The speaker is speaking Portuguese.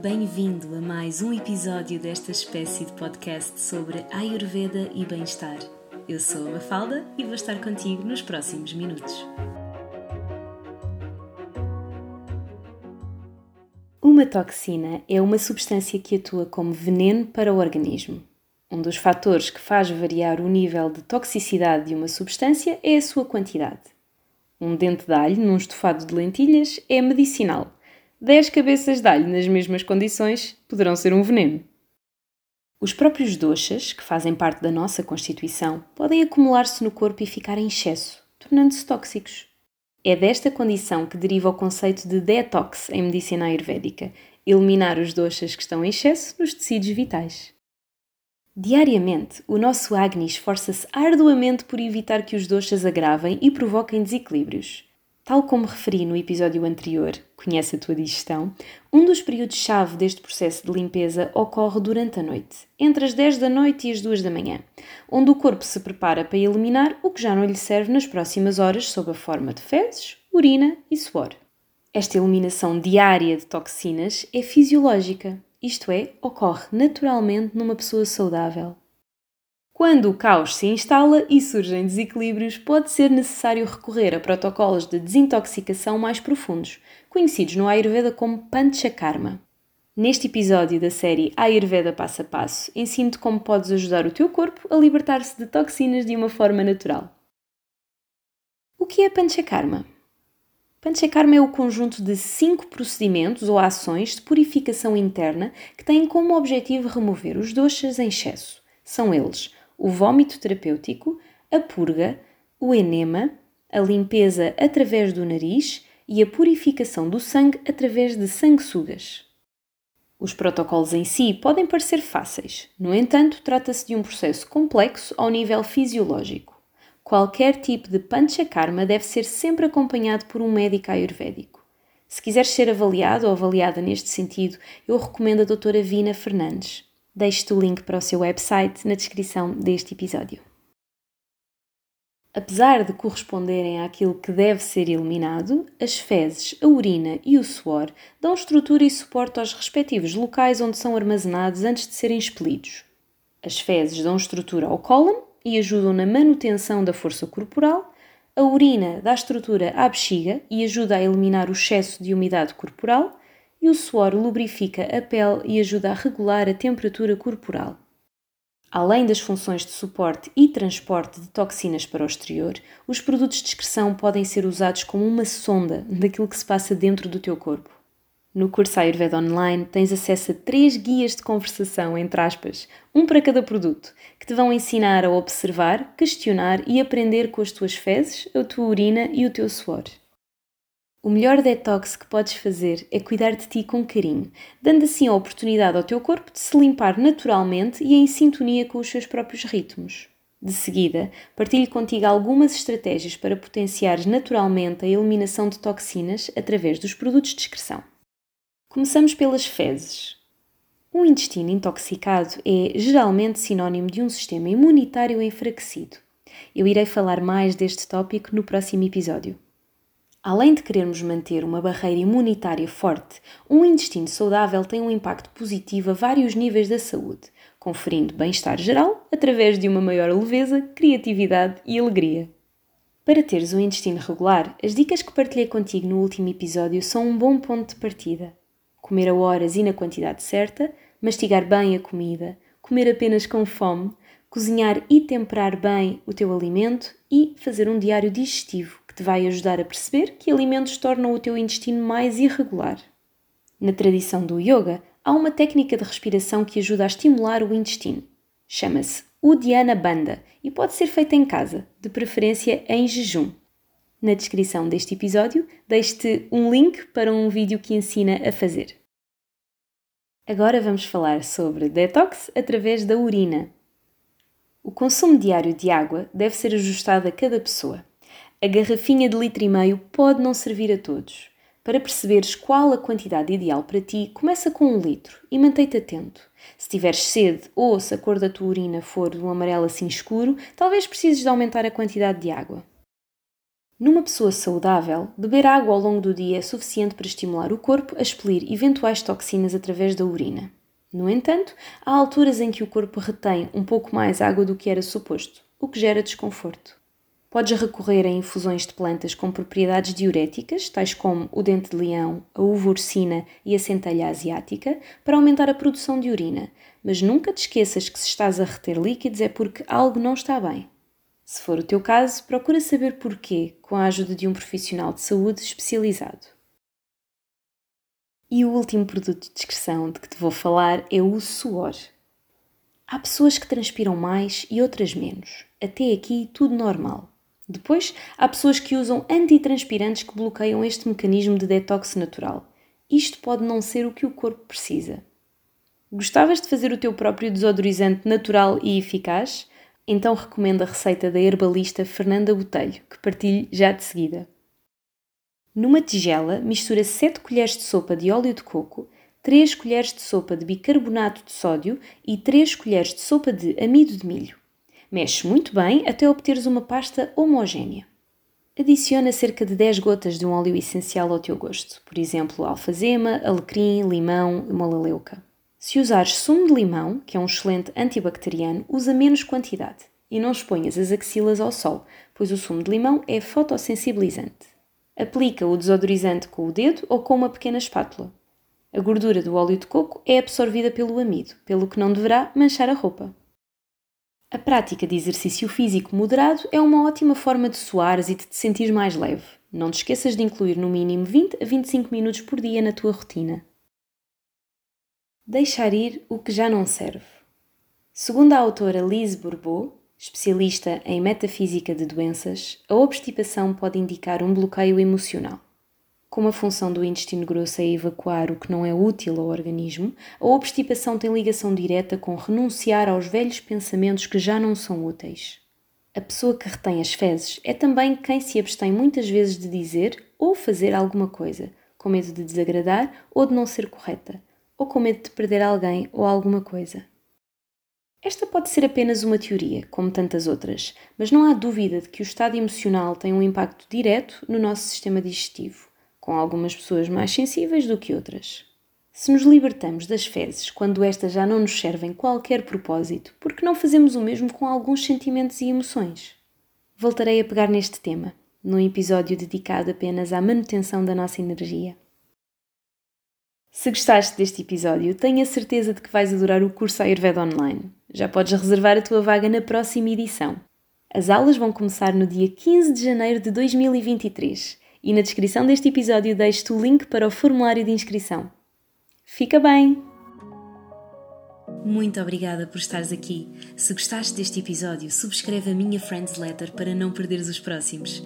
Bem-vindo a mais um episódio desta espécie de podcast sobre Ayurveda e bem-estar. Eu sou a Mafalda e vou estar contigo nos próximos minutos. Uma toxina é uma substância que atua como veneno para o organismo. Um dos fatores que faz variar o nível de toxicidade de uma substância é a sua quantidade. Um dente de alho num estofado de lentilhas é medicinal 10 cabeças de alho nas mesmas condições poderão ser um veneno. Os próprios doxas, que fazem parte da nossa constituição, podem acumular-se no corpo e ficar em excesso, tornando-se tóxicos. É desta condição que deriva o conceito de detox em medicina ayurvédica, eliminar os doxas que estão em excesso nos tecidos vitais. Diariamente, o nosso Agni esforça-se arduamente por evitar que os doxas agravem e provoquem desequilíbrios. Tal como referi no episódio anterior, Conhece a tua digestão, um dos períodos-chave deste processo de limpeza ocorre durante a noite, entre as 10 da noite e as 2 da manhã, onde o corpo se prepara para eliminar o que já não lhe serve nas próximas horas sob a forma de fezes, urina e suor. Esta eliminação diária de toxinas é fisiológica, isto é, ocorre naturalmente numa pessoa saudável. Quando o caos se instala e surgem desequilíbrios, pode ser necessário recorrer a protocolos de desintoxicação mais profundos, conhecidos no Ayurveda como Panchakarma. Neste episódio da série Ayurveda Passo a Passo, ensino-te como podes ajudar o teu corpo a libertar-se de toxinas de uma forma natural. O que é Panchakarma? Panchakarma é o conjunto de cinco procedimentos ou ações de purificação interna que têm como objetivo remover os doxas em excesso. São eles o vômito terapêutico, a purga, o enema, a limpeza através do nariz e a purificação do sangue através de sanguessugas. Os protocolos em si podem parecer fáceis, no entanto, trata-se de um processo complexo ao nível fisiológico. Qualquer tipo de panchakarma deve ser sempre acompanhado por um médico ayurvédico. Se quiseres ser avaliado ou avaliada neste sentido, eu recomendo a doutora Vina Fernandes. Deixo-te o link para o seu website na descrição deste episódio. Apesar de corresponderem àquilo que deve ser eliminado, as fezes, a urina e o suor dão estrutura e suporte aos respectivos locais onde são armazenados antes de serem expelidos. As fezes dão estrutura ao cólon e ajudam na manutenção da força corporal, a urina dá estrutura à bexiga e ajuda a eliminar o excesso de umidade corporal, e o suor lubrifica a pele e ajuda a regular a temperatura corporal. Além das funções de suporte e transporte de toxinas para o exterior, os produtos de excreção podem ser usados como uma sonda daquilo que se passa dentro do teu corpo. No curso Ayurveda Online tens acesso a três guias de conversação, entre aspas, um para cada produto, que te vão ensinar a observar, questionar e aprender com as tuas fezes, a tua urina e o teu suor. O melhor detox que podes fazer é cuidar de ti com carinho, dando assim a oportunidade ao teu corpo de se limpar naturalmente e em sintonia com os seus próprios ritmos. De seguida, partilho contigo algumas estratégias para potenciares naturalmente a eliminação de toxinas através dos produtos de excreção. Começamos pelas fezes. Um intestino intoxicado é geralmente sinónimo de um sistema imunitário enfraquecido. Eu irei falar mais deste tópico no próximo episódio. Além de querermos manter uma barreira imunitária forte, um intestino saudável tem um impacto positivo a vários níveis da saúde, conferindo bem-estar geral através de uma maior leveza, criatividade e alegria. Para teres um intestino regular, as dicas que partilhei contigo no último episódio são um bom ponto de partida. Comer a horas e na quantidade certa, mastigar bem a comida, comer apenas com fome, cozinhar e temperar bem o teu alimento e fazer um diário digestivo te vai ajudar a perceber que alimentos tornam o teu intestino mais irregular. Na tradição do yoga, há uma técnica de respiração que ajuda a estimular o intestino. Chama-se Uddiyana Bandha e pode ser feita em casa, de preferência em jejum. Na descrição deste episódio, deixo-te um link para um vídeo que ensina a fazer. Agora vamos falar sobre detox através da urina. O consumo diário de água deve ser ajustado a cada pessoa. A garrafinha de litro e meio pode não servir a todos. Para perceberes qual a quantidade ideal para ti, começa com um litro e mantém-te atento. Se tiveres sede ou se a cor da tua urina for de um amarelo assim escuro, talvez precises de aumentar a quantidade de água. Numa pessoa saudável, beber água ao longo do dia é suficiente para estimular o corpo a expelir eventuais toxinas através da urina. No entanto, há alturas em que o corpo retém um pouco mais água do que era suposto, o que gera desconforto. Podes recorrer a infusões de plantas com propriedades diuréticas, tais como o dente de leão, a uva e a centelha asiática, para aumentar a produção de urina, mas nunca te esqueças que se estás a reter líquidos é porque algo não está bem. Se for o teu caso, procura saber porquê com a ajuda de um profissional de saúde especializado. E o último produto de discreção de que te vou falar é o suor. Há pessoas que transpiram mais e outras menos. Até aqui, tudo normal. Depois, há pessoas que usam antitranspirantes que bloqueiam este mecanismo de detox natural. Isto pode não ser o que o corpo precisa. Gostavas de fazer o teu próprio desodorizante natural e eficaz? então recomendo a receita da herbalista Fernanda Botelho, que partilho já de seguida. Numa tigela, mistura 7 colheres de sopa de óleo de coco, 3 colheres de sopa de bicarbonato de sódio e 3 colheres de sopa de amido de milho. Mexe muito bem até obteres uma pasta homogénea. Adiciona cerca de 10 gotas de um óleo essencial ao teu gosto, por exemplo, alfazema, alecrim, limão e molaleuca. Se usares sumo de limão, que é um excelente antibacteriano, usa menos quantidade e não exponhas as axilas ao sol, pois o sumo de limão é fotossensibilizante. Aplica o desodorizante com o dedo ou com uma pequena espátula. A gordura do óleo de coco é absorvida pelo amido, pelo que não deverá manchar a roupa. A prática de exercício físico moderado é uma ótima forma de suares e de te sentir mais leve. Não te esqueças de incluir no mínimo 20 a 25 minutos por dia na tua rotina. Deixar ir o que já não serve. Segundo a autora Lise Bourbeau, especialista em metafísica de doenças, a obstipação pode indicar um bloqueio emocional. Como a função do intestino grosso é evacuar o que não é útil ao organismo, a obstipação tem ligação direta com renunciar aos velhos pensamentos que já não são úteis. A pessoa que retém as fezes é também quem se abstém muitas vezes de dizer ou fazer alguma coisa, com medo de desagradar ou de não ser correta, ou com medo de perder alguém ou alguma coisa. Esta pode ser apenas uma teoria, como tantas outras, mas não há dúvida de que o estado emocional tem um impacto direto no nosso sistema digestivo, com algumas pessoas mais sensíveis do que outras. Se nos libertamos das fezes quando estas já não nos servem qualquer propósito, por que não fazemos o mesmo com alguns sentimentos e emoções? Voltarei a pegar neste tema, num episódio dedicado apenas à manutenção da nossa energia. Se gostaste deste episódio, tenho a certeza de que vais adorar o curso Ayurveda Online. Já podes reservar a tua vaga na próxima edição. As aulas vão começar no dia 15 de janeiro de 2023 e na descrição deste episódio deixo-te o link para o formulário de inscrição. Fica bem! Muito obrigada por estares aqui. Se gostaste deste episódio, subscreve a minha Friends Letter para não perderes os próximos.